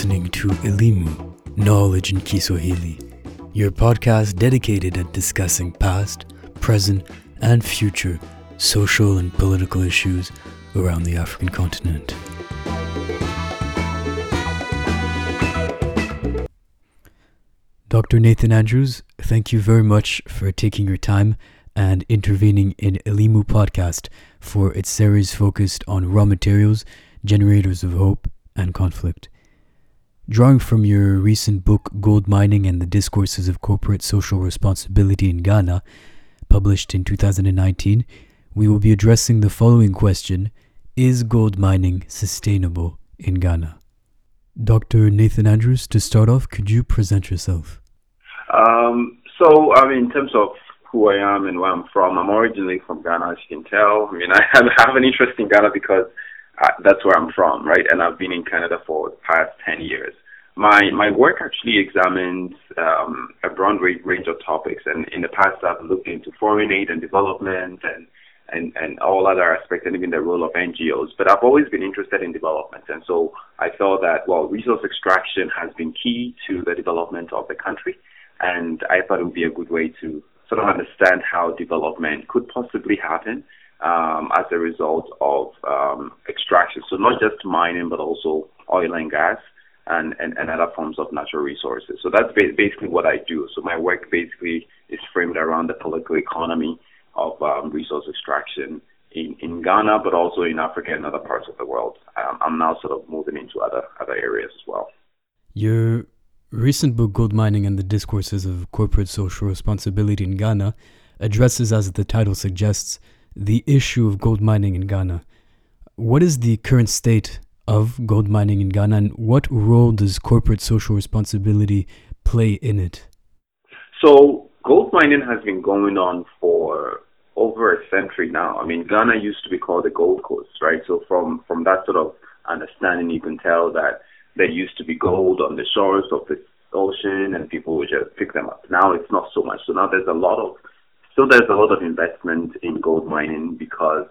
Listening to Elimu, Knowledge in Kiswahili, your podcast dedicated at discussing past, present, and future social and political issues around the African continent. Dr. Nathan Andrews, thank you very much for taking your time and intervening in Elimu podcast for its series focused on raw materials, generators of hope, and conflict. Drawing from your recent book, Gold Mining and the Discourses of Corporate Social Responsibility in Ghana, published in 2019, we will be addressing the following question Is gold mining sustainable in Ghana? Dr. Nathan Andrews, to start off, could you present yourself? Um, so, I mean, in terms of who I am and where I'm from, I'm originally from Ghana, as you can tell. I mean, I have, an interest in Ghana because uh, that's where I'm from, right? And I've been in Canada for the past 10 years. My my work actually examines um, a broad range of topics, and in the past I've looked into foreign aid and development and and, and all other aspects and even the role of NGOs. But I've always been interested in development. And so I felt that, well, resource extraction has been key to the development of the country. And I thought it would be a good way to sort of understand how development could possibly happen um, as a result of um, extraction. So not just mining, but also oil and gas. And, and, and other forms of natural resources. So that's basically what I do. So my work basically is framed around the political economy of um, resource extraction in, in Ghana, but also in Africa and other parts of the world. Um, I'm now sort of moving into other other areas as well. Your recent book, Gold Mining and the Discourses of Corporate Social Responsibility in Ghana, addresses, as the title suggests, the issue of gold mining in Ghana. What is the current state of gold mining in Ghana, and what role does corporate social responsibility play in it? So, gold mining has been going on for over a century now. I mean, Ghana used to be called the Gold Coast, right? So, from from that sort of understanding, you can tell that there used to be gold on the shores of the ocean, and people would just pick them up. Now it's not so much. So now there's a lot of still there's a lot of investment in gold mining because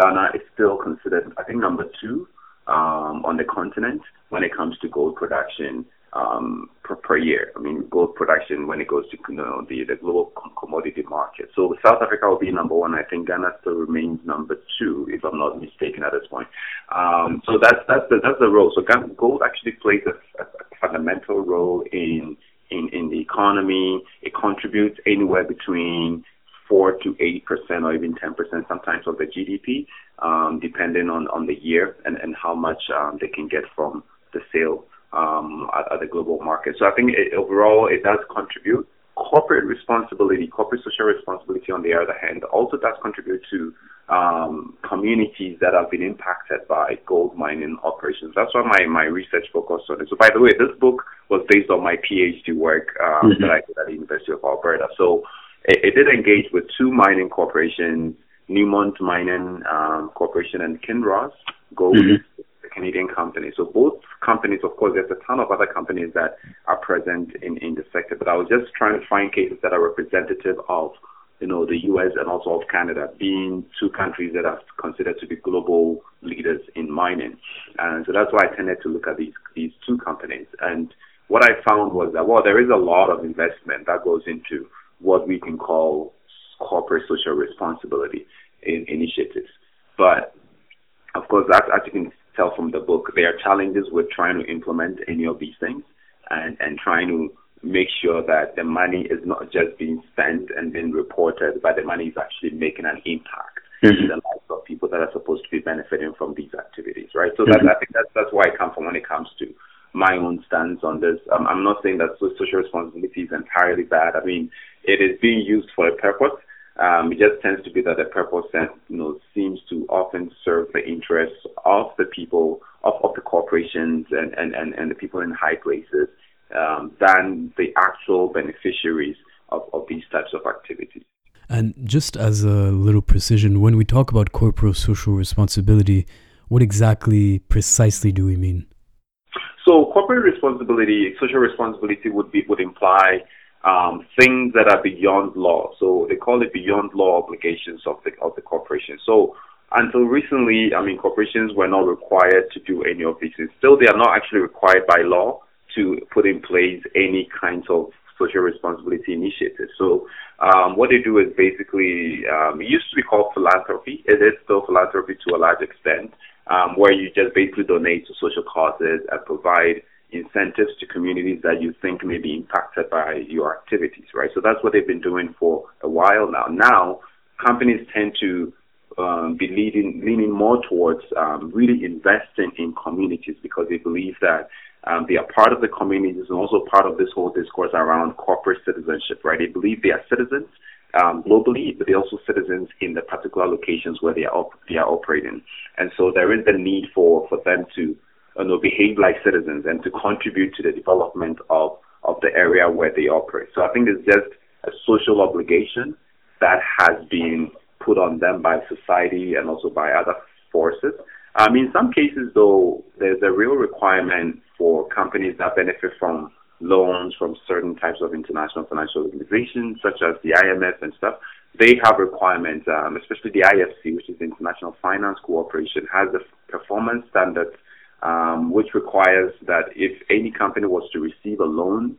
Ghana is still considered, I think, number two um, on the continent when it comes to gold production um, per, per year. I mean, gold production when it goes to you know, the, the global commodity market. So South Africa will be number one. I think Ghana still remains number two, if I'm not mistaken at this point. Um, so that's that's the that's the role. So gold actually plays a, a fundamental role in in in the economy. It contributes anywhere between four to eight percent or even ten percent sometimes of the GDP, um, depending on on the year and and how much um, they can get from the sale um, at, at, the global market. So I think it, overall it does contribute. Corporate responsibility, corporate social responsibility, on the other hand, also does contribute to um, communities that have been impacted by gold mining operations. That's why my, my research focused on it. So, by the way, this book was based on my PhD work um, mm-hmm. that I did at the University of Alberta. So, it, it did engage with two mining corporations, Newmont Mining um, Corporation and Kinross Gold, mm-hmm. Canadian company. So both companies, of course, there's a ton of other companies that are present in, in the sector, but I was just trying to find cases that are representative of, you know, the U.S. and also of Canada being two countries that are considered to be global leaders in mining. And so that's why I tended to look at these, these two companies. And what I found was that, well, there is a lot of investment that goes into what we can call corporate social responsibility in initiatives. But of course, as, as you can tell from the book, there are challenges with trying to implement any of these things and, and trying to make sure that the money is not just being spent and being reported, but the money is actually making an impact mm-hmm. in the lives of people that are supposed to be benefiting from these activities, right? So mm-hmm. that, I think that's, that's where I come from when it comes to my own stance on this. Um, I'm not saying that social responsibility is entirely bad. I mean, it is being used for a purpose um, it just tends to be that the purpose you know seems to often serve the interests of the people of, of the corporations and, and, and, and the people in high places um, than the actual beneficiaries of, of these types of activities. And just as a little precision, when we talk about corporate social responsibility, what exactly precisely do we mean? So corporate responsibility, social responsibility would be would imply um, things that are beyond law. So they call it beyond law obligations of the of the corporation. So until recently, I mean, corporations were not required to do any of these. Still, they are not actually required by law to put in place any kinds of social responsibility initiatives. So, um, what they do is basically, um, it used to be called philanthropy. It is still philanthropy to a large extent, um, where you just basically donate to social causes and provide incentives to communities that you think may be impacted by your activities, right? So that's what they've been doing for a while now. Now, companies tend to um, be leading, leaning more towards um, really investing in communities because they believe that um, they are part of the communities and also part of this whole discourse around corporate citizenship, right? They believe they are citizens um, globally, but they're also citizens in the particular locations where they are op- they are operating, and so there is the need for for them to you know behave like citizens and to contribute to the development of of the area where they operate. So I think it's just a social obligation that has been put on them by society and also by other forces. Um, in some cases, though, there's a real requirement for companies that benefit from loans from certain types of international financial organizations, such as the IMF and stuff. They have requirements, um, especially the IFC, which is the International Finance Cooperation, has a performance standards um, which requires that if any company was to receive a loan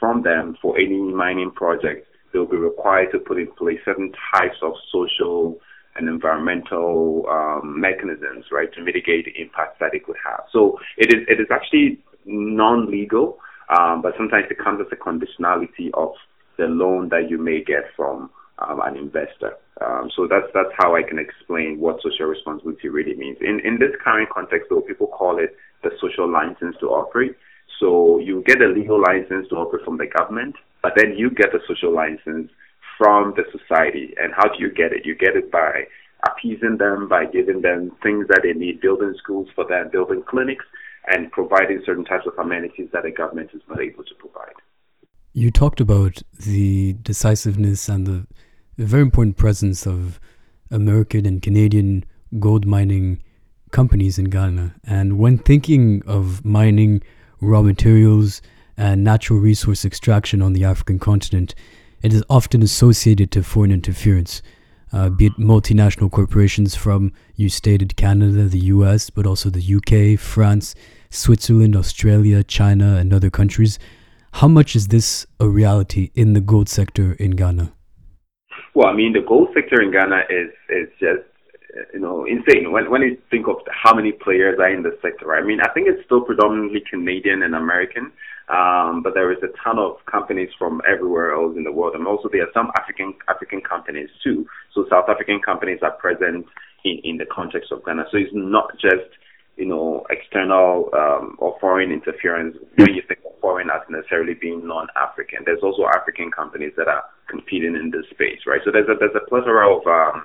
from them for any mining project, they'll be required to put in place certain types of social and environmental um, mechanisms, right, to mitigate the impacts that it could have. So it is it is actually non-legal, um, but sometimes it comes as a conditionality of the loan that you may get from um, an investor. Um, so that's that's how I can explain what social responsibility really means. In in this current context, though, people call it the social license to operate. So you get a legal license to operate from the government, but then you get a social license from the society. And how do you get it? You get it by appeasing them, by giving them things that they need, building schools for them, building clinics, and providing certain types of amenities that the government is not able to provide. You talked about the decisiveness and the very important presence of American and Canadian gold mining companies in Ghana. And when thinking of mining raw materials and natural resource extraction on the African continent, it is often associated to foreign interference, uh, be it multinational corporations from, you stated, Canada, the US, but also the UK, France, Switzerland, Australia, China, and other countries. How much is this a reality in the gold sector in Ghana? Well, I mean, the gold sector in Ghana is is just you know insane when when you think of how many players are in the sector. Right? I mean, I think it's still predominantly Canadian and American. Um, but there is a ton of companies from everywhere else in the world, and also there are some African African companies too. So South African companies are present in, in the context of Ghana. So it's not just you know external um, or foreign interference when you think of foreign as necessarily being non-African. There's also African companies that are competing in this space, right? So there's a there's a plethora of um,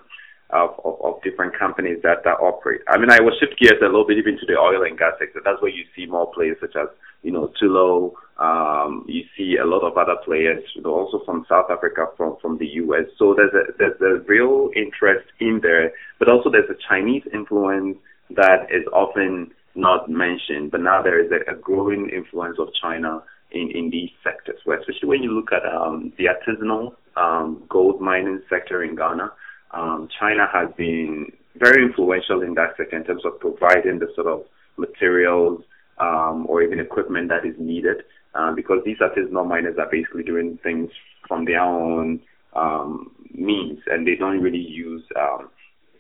of, of, of, different companies that, that operate. I mean, I will shift gears a little bit even to the oil and gas sector. That's where you see more players such as, you know, Tullow. Um, you see a lot of other players, you know, also from South Africa, from, from the U.S. So there's a, there's a real interest in there, but also there's a Chinese influence that is often not mentioned, but now there is a, a growing influence of China in, in these sectors, where especially when you look at um, the artisanal um, gold mining sector in Ghana, um, China has been very influential in that sector in terms of providing the sort of materials um, or even equipment that is needed uh, because these artisanal miners are basically doing things from their own um, means and they don't really use um,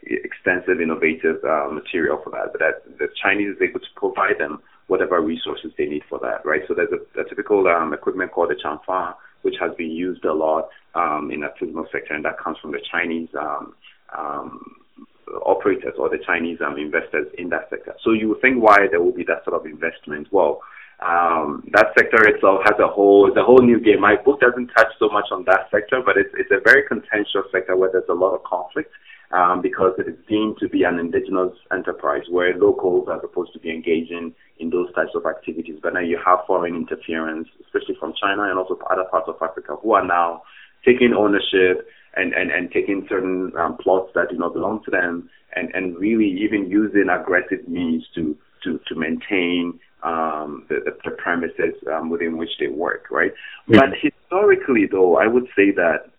extensive innovative uh, material for that, but that the Chinese is able to provide them whatever resources they need for that, right? So there's a, a typical um, equipment called the chanfa, which has been used a lot um, in the artisanal sector, and that comes from the Chinese um, um, operators or the Chinese um, investors in that sector. So you would think why there will be that sort of investment. Well, um, that sector itself has a whole the whole new game. My book doesn't touch so much on that sector, but it's it's a very contentious sector where there's a lot of conflict um, because it is deemed to be an indigenous enterprise where locals are supposed to be engaging in those types of activities. But now you have foreign interference, especially from China and also other parts of Africa, who are now taking ownership and, and, and taking certain um, plots that do not belong to them and, and really even using aggressive means to, to, to maintain um, the, the, premises um, within which they work, right? Mm-hmm. But historically, though, I would say that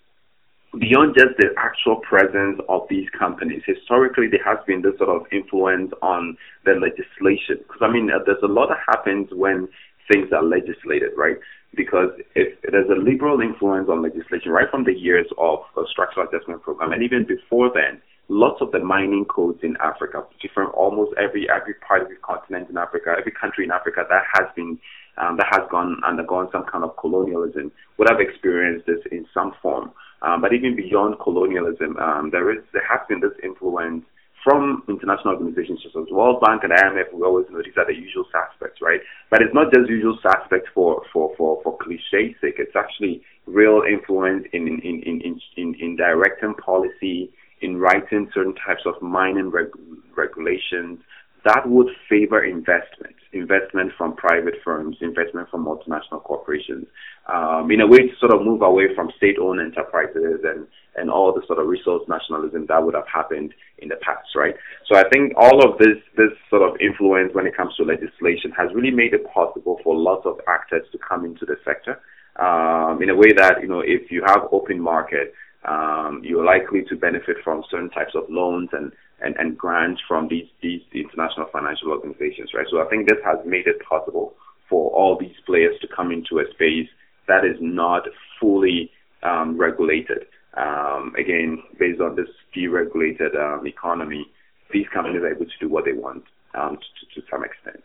beyond just the actual presence of these companies, historically there has been this sort of influence on the legislation. Because I mean, there's a lot that happens when things are legislated, right? Because if there's a liberal influence on legislation right from the years of the structural adjustment program, and even before then, lots of the mining codes in Africa, different almost every every part of the continent in Africa, every country in Africa that has been um, that has gone undergone some kind of colonialism would have experienced this in some form. Um, but even beyond colonialism, um, there is there has been this influence from international organizations such as the World Bank and IMF. We always know these are the usual suspects, right? But it's not just usual suspects for for for for cliche sake. It's actually real influence in in in in in, in directing policy, in writing certain types of mining reg- regulations that would favor investment, investment from private firms, investment from multinational corporations, um, in a way to sort of move away from state-owned enterprises and, and all the sort of resource nationalism that would have happened in the past, right? So I think all of this, this sort of influence when it comes to legislation has really made it possible for lots of actors to come into the sector um, in a way that, you know, if you have open market, um, you're likely to benefit from certain types of loans and, and, and grants from these, these international financial organizations, right? So I think this has made it possible for all these players to come into a space that is not fully um, regulated. Um, again, based on this deregulated um, economy, these companies are able to do what they want um, to, to some extent.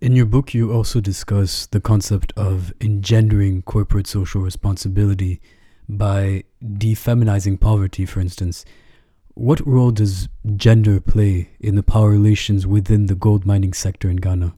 In your book, you also discuss the concept of engendering corporate social responsibility by defeminizing poverty, for instance. What role does gender play in the power relations within the gold mining sector in Ghana?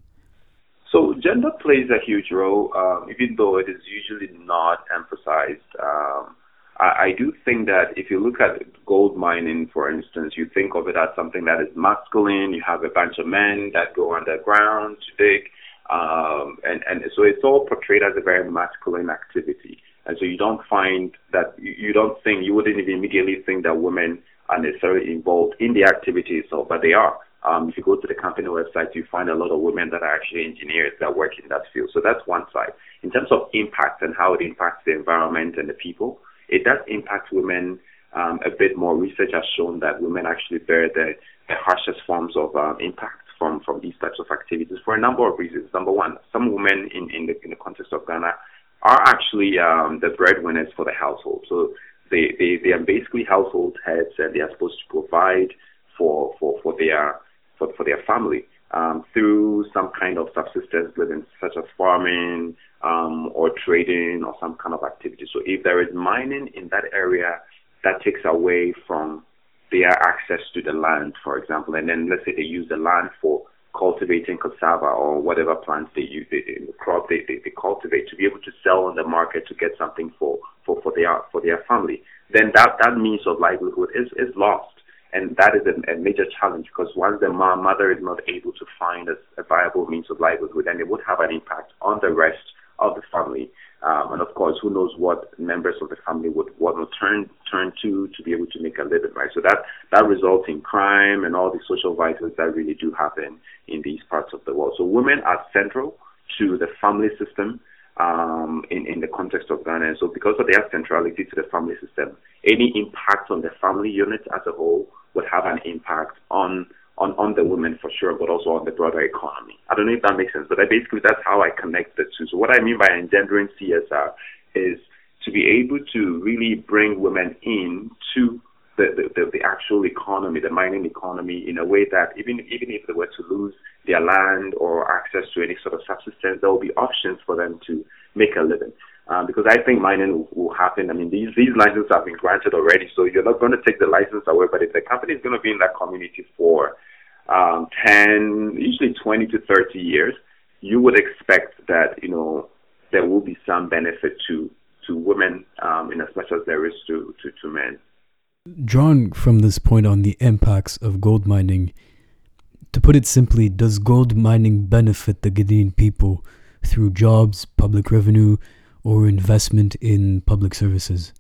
So gender plays a huge role, um, even though it is usually not emphasized. Um, I, I, do think that if you look at gold mining, for instance, you think of it as something that is masculine. You have a bunch of men that go underground to dig, um, and and so it's all portrayed as a very masculine activity. And so you don't find that you don't think you wouldn't even immediately think that women are necessarily involved in the activities, itself, but they are. Um, if you go to the company website, you find a lot of women that are actually engineers that work in that field. So that's one side. In terms of impact and how it impacts the environment and the people, it does impact women um, a bit more. Research has shown that women actually bear the, the harshest forms of um, impact from, from these types of activities for a number of reasons. Number one, some women in, in, the, in the context of Ghana are actually um, the breadwinners for the household. So they, they, they are basically household heads and they are supposed to provide for, for, for their for, for their family um, through some kind of subsistence living, such as farming um, or trading or some kind of activity. So if there is mining in that area, that takes away from their access to the land, for example, and then let's say they use the land for cultivating cassava or whatever plants they use, they, the crop they, they, they cultivate to be able to sell on the market to get something for, for, for their for their family, then that, that means of livelihood is, is lost. And that is a, a major challenge because once the mother is not able to find a, a viable means of livelihood, then it would have an impact on the rest of the family. Um, and of course, who knows what members of the family would want to turn turn to to be able to make a living, right? So that that results in crime and all the social vices that really do happen in these parts of the world. So women are central to the family system um, in, in the context of Ghana. And so because of their centrality to the family system, any impact on the family unit as a whole would have an impact on on, on the women for sure, but also on the broader economy. I don't know if that makes sense, but I basically that's how I connect the two. So what I mean by engendering CSR is to be able to really bring women in to the, the, the, actual economy, the mining economy, in a way that even even if they were to lose their land or access to any sort of subsistence, there will be options for them to make a living. Um, because I think mining will, will, happen. I mean, these these licenses have been granted already, so you're not going to take the license away. But if the company is going to be in that community for um, 10, usually 20 to 30 years, you would expect that you know there will be some benefit to to women um, in as much as there is to, to, to men. Drawing from this point on the impacts of gold mining, to put it simply, does gold mining benefit the Ghanaian people through jobs, public revenue, or investment in public services?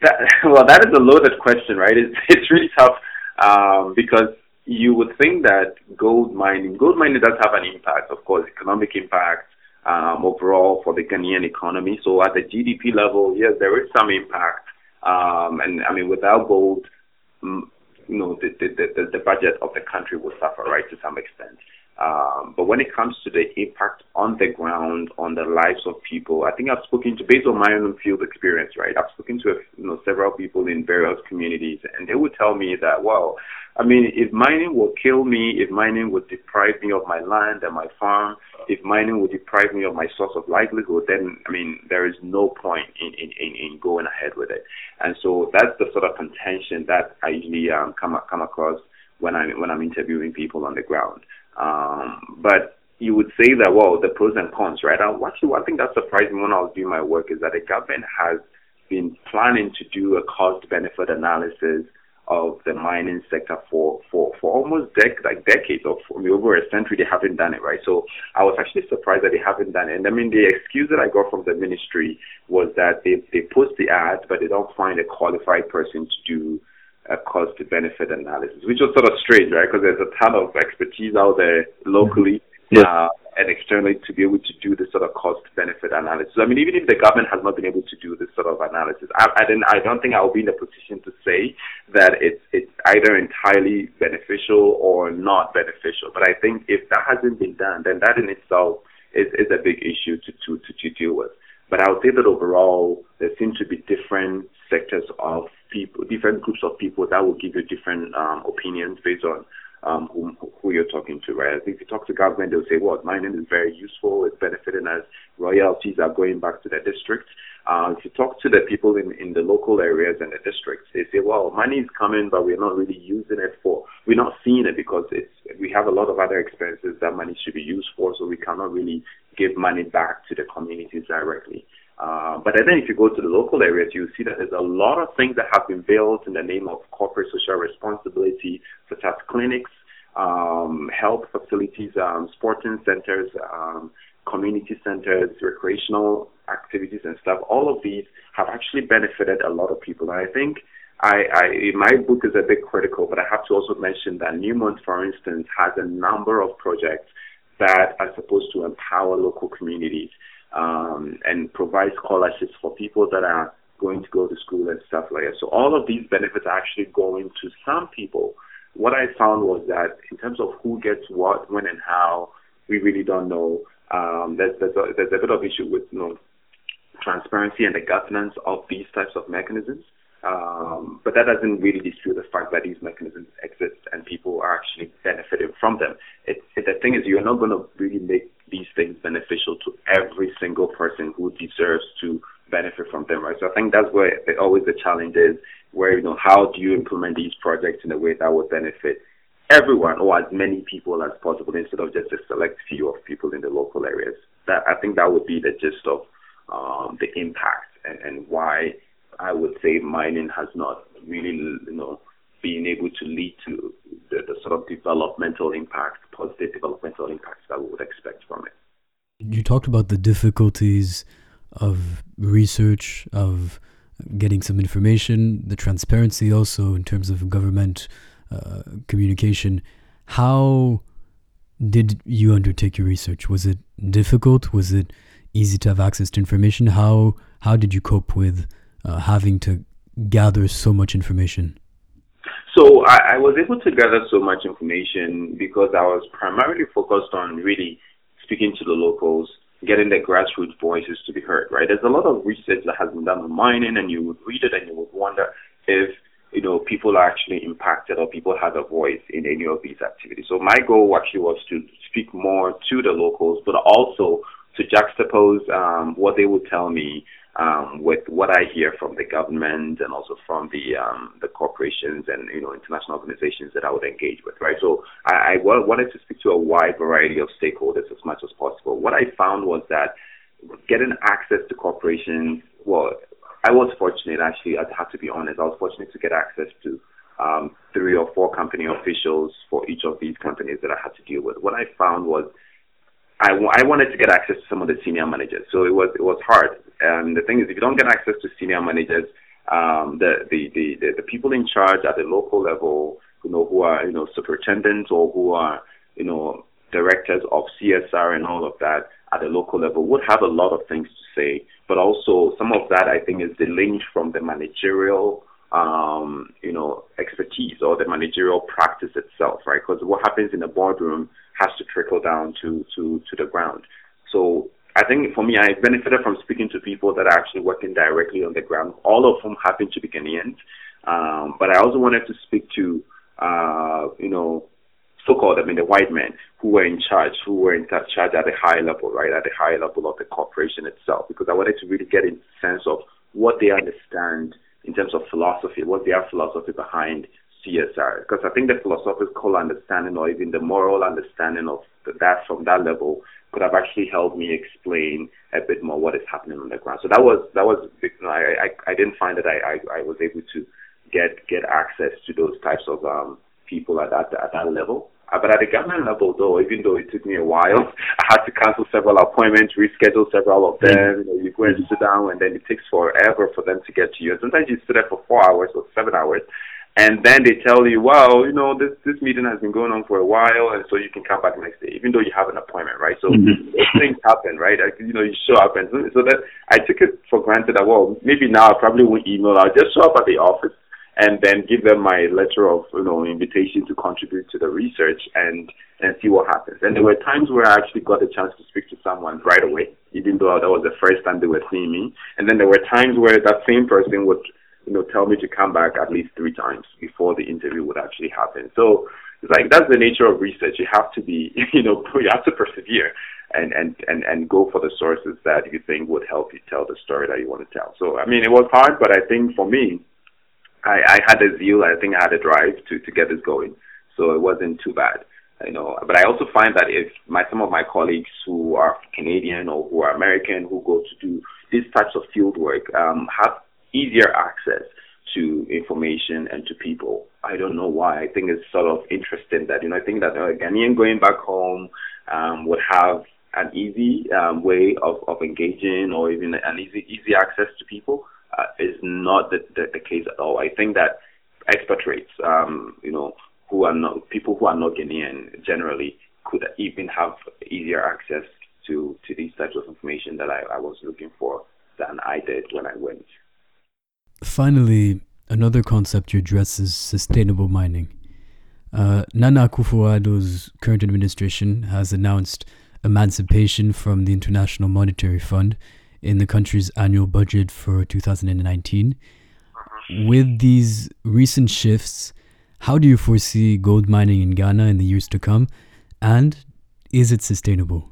That, well, that is a loaded question, right? It's, it's really tough um, because you would think that gold mining, gold mining does have an impact, of course, economic impact um, overall for the Ghanaian economy. So at the GDP level, yes, there is some impact Um, and I mean, without gold, mm, you know, the, the, the, the budget of the country would suffer, right, to some extent. Um, but when it comes to the impact on the ground, on the lives of people, I think I've spoken to, based on my own field experience, right? I've spoken to you know several people in various communities, and they would tell me that, well, I mean, if mining will kill me, if mining would deprive me of my land and my farm, if mining would deprive me of my source of livelihood, then I mean, there is no point in in, in, in going ahead with it. And so that's the sort of contention that I usually um, come come across when I'm when I'm interviewing people on the ground. Um, but you would say that, well, the pros and cons, right? Uh, actually, one thing that surprised me when I was doing my work is that the government has been planning to do a cost benefit analysis of the mining sector for for for almost dec- like decades or for, over a century they haven't done it right so i was actually surprised that they haven't done it and i mean the excuse that i got from the ministry was that they they post the ad but they don't find a qualified person to do a cost benefit analysis, which was sort of strange, right? Because there's a ton of expertise out there locally yeah. uh, and externally to be able to do this sort of cost benefit analysis. I mean, even if the government has not been able to do this sort of analysis, I, I, I don't think I will be in a position to say that it's it's either entirely beneficial or not beneficial. But I think if that hasn't been done, then that in itself is, is a big issue to, to, to, to deal with. But I would say that overall, there seem to be different sectors of people, different groups of people that will give you different um, opinions based on um, who, who you're talking to, right? I think if you talk to government, they'll say, well, mining is very useful, it's benefiting us, royalties are going back to the district. Uh, if you talk to the people in, in the local areas and the districts, they say, well, money is coming, but we're not really using it for, we're not seeing it because it's, we have a lot of other expenses that money should be used for, so we cannot really give money back to the communities directly. Uh, but then if you go to the local areas, you see that there's a lot of things that have been built in the name of corporate social responsibility, such as clinics, um, health facilities, um, sporting centers, um, community centers, recreational activities and stuff. All of these have actually benefited a lot of people. And I think I, I, my book is a bit critical, but I have to also mention that Newmont, for instance, has a number of projects that are supposed to empower local communities um, and provide scholarships for people that are going to go to school and stuff like that. So all of these benefits are actually going to some people. What I found was that in terms of who gets what, when, and how, we really don't know. Um, there's, there's, a, there's a bit of issue with you know, transparency and the governance of these types of mechanisms. Um, but that doesn't really dispute the fact that these mechanisms exist and people are actually benefiting from them. It, it, the thing is, you're not going to really make these things beneficial to every single person who deserves to benefit from them, right? So I think that's where the, always the challenge is, where you know how do you implement these projects in a way that would benefit everyone or as many people as possible instead of just a select few of people in the local areas. That I think that would be the gist of um, the impact and, and why I would say mining has not really, you know, been able to lead to the, the sort of developmental impact, positive developmental impacts that we would expect from it. You talked about the difficulties of research, of getting some information, the transparency also in terms of government uh, communication. How did you undertake your research? Was it difficult? Was it easy to have access to information? How how did you cope with uh, having to gather so much information? So I, I, was able to gather so much information because I was primarily focused on really speaking to the locals, getting the grassroots voices to be heard. Right? There's a lot of research that has been done on mining, and you would read it and you would wonder if you know people are actually impacted or people have a voice in any of these activities. So my goal actually was to speak more to the locals, but also to juxtapose um, what they would tell me um, with what I hear from the government and also from the um, the corporations and you know international organizations that I would engage with, right? So I, wanted to speak to a wide variety of stakeholders as much as possible. What I found was that getting access to corporations, well, I was fortunate actually. I have to be honest. I was fortunate to get access to um, three or four company officials for each of these companies that I had to deal with. What I found was I, w- I wanted to get access to some of the senior managers, so it was it was hard. And the thing is, if you don't get access to senior managers, um, the, the, the, the, the people in charge at the local level, you know, who are you know superintendents or who are you know directors of CSR and all of that at the local level would have a lot of things to say, but also some of that I think is linked from the managerial um, you know, expertise or the managerial practice itself, right? Because what happens in the boardroom has to trickle down to, to, to the ground. So I think for me, I benefited from speaking to people that are actually working directly on the ground, all of whom happen to be Ghanaians. Um, but I also wanted to speak to, uh, you know, so-called, I mean, the white men who were in charge, who were in charge at the high level, right, at the high level of the corporation itself, because I wanted to really get a sense of what they understand in terms of philosophy, what's their philosophy behind CSR? Because I think the philosophical understanding or even the moral understanding of that from that level could have actually helped me explain a bit more what is happening on the ground. So that was that was you know, I, I I didn't find that I, I I was able to get get access to those types of um people at that at that level. Uh, but at the government level, though, even though it took me a while, I had to cancel several appointments, reschedule several of them. You, know, you go and sit down, and then it takes forever for them to get to you. And sometimes you sit there for four hours or seven hours, and then they tell you, well, you know, this this meeting has been going on for a while, and so you can come back next day, even though you have an appointment, right? So mm-hmm. things happen, right? Like, you know, you show up, and so that I took it for granted that well, maybe now I probably won't email. I'll just show up at the office and then give them my letter of you know invitation to contribute to the research and and see what happens. And there were times where I actually got a chance to speak to someone right away, even though that was the first time they were seeing me. And then there were times where that same person would you know tell me to come back at least three times before the interview would actually happen. So it's like that's the nature of research. You have to be you know you have to persevere and and and and go for the sources that you think would help you tell the story that you want to tell. So I mean, it was hard, but I think for me I, I had a zeal. I think I had a drive to to get this going, so it wasn't too bad. You know, but I also find that if my some of my colleagues who are Canadian or who are American who go to do these types of field work um, have easier access to information and to people. I don't know why. I think it's sort of interesting that you know I think that a Ghanaian going back home um, would have an easy um, way of, of engaging or even an easy easy access to people uh, is not the, the, the, case at all. I think that expatriates, um, you know, who are not people who are not Ghanaian generally could even have easier access to to these types of information that I, I was looking for than I did when I went. Finally, another concept you address is sustainable mining. Uh, Nana Akufo-Addo's current administration has announced emancipation from the International Monetary Fund in the country's annual budget for 2019. With these recent shifts, how do you foresee gold mining in Ghana in the years to come, and is it sustainable?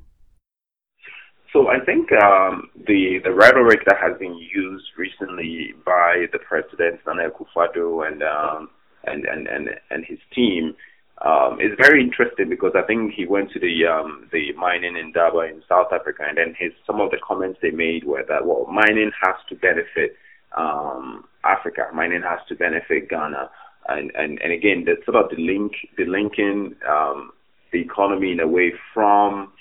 So I think um, the the rhetoric that has been used recently by the president Nana Akufo-Addo and um, and and and and his team um, is very interesting because I think he went to the um, the mining in Indaba in South Africa, and then his some of the comments they made were that well, mining has to benefit um, Africa, mining has to benefit Ghana, and and and again, the sort of the link, the linking um, the economy in a way from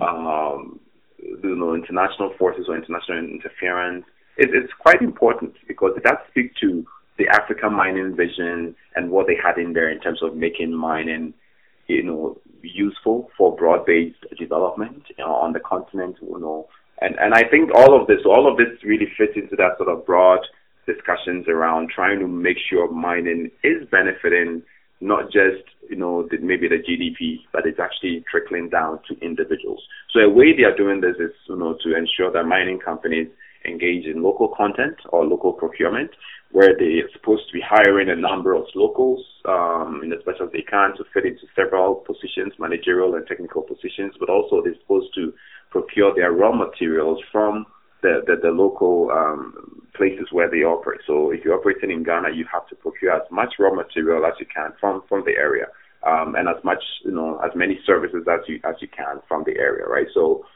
um, you know international forces or international interference. It, it's quite important because it does speak to the Africa mining vision and what they had in there in terms of making mining, you know, useful for broad-based development you know, on the continent, you know. And and I think all of this, all of this really fits into that sort of broad discussions around trying to make sure mining is benefiting not just you know the, maybe the GDP, but it's actually trickling down to individuals. So a way they are doing this is you know to ensure that mining companies engage in local content or local procurement, where they are supposed to be hiring a number of locals um, in as much as they can to fit into several positions, managerial and technical positions, but also they're supposed to procure their raw materials from the, the, the local um, places where they operate. So if you're operating in Ghana, you have to procure as much raw material as you can from, from the area. Um, and as much, you know, as many services as you as you can from the area, right? So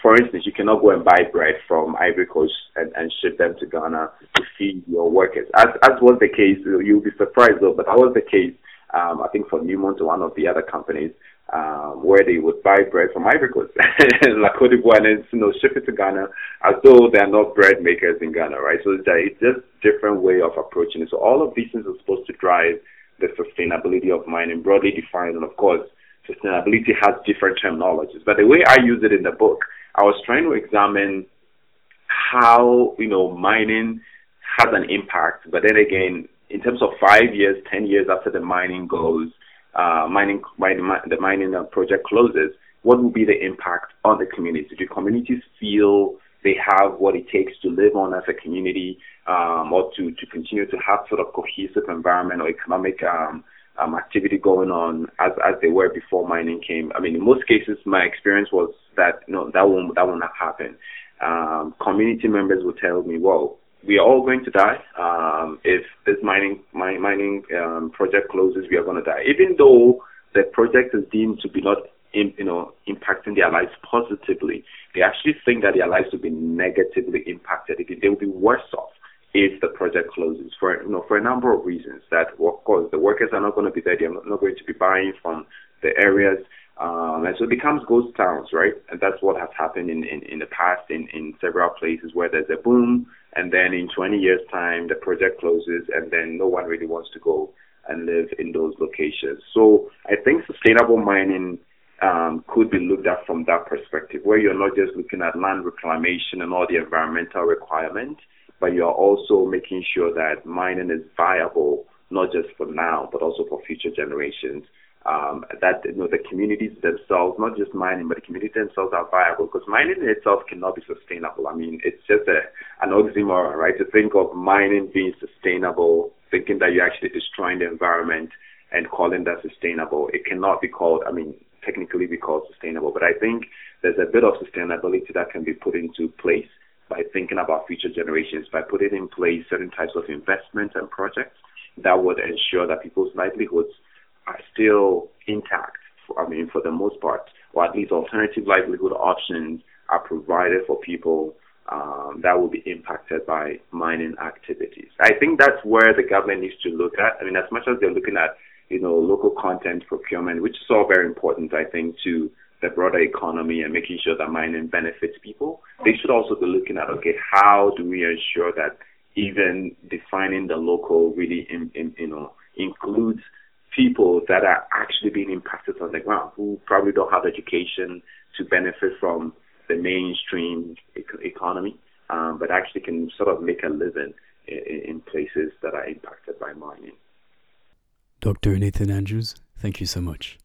for instance, you cannot go and buy bread from Ivory Coast and, and ship them to Ghana to feed your workers. As, as was the case, you'll be surprised though, but that was the case, um, I think for Newmont or one of the other companies, um, where they would buy bread from Ivory Coast, La Cote d'Ivoire, and you know, ship it to Ghana as though they're not bread makers in Ghana, right? So it's, it's just different way of approaching it. So all of these things are supposed to drive the sustainability of mining, broadly defined, and of course, sustainability has different terminologies. But the way I use it in the book, I was trying to examine how you know mining has an impact, but then again, in terms of five years, ten years after the mining goes, uh, mining, mining the mining project closes, what will be the impact on the community? Do communities feel they have what it takes to live on as a community, um, or to, to continue to have sort of cohesive environment or economic um, um, activity going on as as they were before mining came. I mean, in most cases, my experience was that know that won't that will not happen. Um, community members will tell me, "Well, we are all going to die. Um, if this mining my, mining um, project closes, we are going to die." Even though the project is deemed to be not in, you know impacting their lives positively, they actually think that their lives will be negatively impacted. They will be worse off if the project closes for you know for a number of reasons. That of course the workers are not going to be there; they're not going to be buying from the areas, um, and so it becomes ghost towns, right? And that's what has happened in in, in the past in in several places where there's a boom, and then in 20 years' time the project closes, and then no one really wants to go and live in those locations. So I think sustainable mining. Um, could be looked at from that perspective, where you're not just looking at land reclamation and all the environmental requirements, but you're also making sure that mining is viable not just for now but also for future generations. Um, that you know the communities themselves, not just mining, but the communities themselves are viable because mining in itself cannot be sustainable. I mean, it's just a, an oxymoron, right? To think of mining being sustainable, thinking that you're actually destroying the environment and calling that sustainable, it cannot be called. I mean, technically be called sustainable, but I think there's a bit of sustainability that can be put into place by thinking about future generations, by putting in place certain types of investments and projects that would ensure that people's livelihoods are still intact. For, I mean, for the most part, or at least alternative livelihood options are provided for people um, that will be impacted by mining activities. I think that's where the government needs to look at. I mean, as much as they're looking at, you know, local content procurement, which is all very important, I think, to the broader economy and making sure that mining benefits people, they should also be looking at okay, how do we ensure that even defining the local really, in, in, you know, includes people that are actually being impacted on the ground who probably don't have education to benefit from the mainstream economy, um, but actually can sort of make a living in, in places that are impacted by mining. Dr. Nathan Andrews, thank you so much.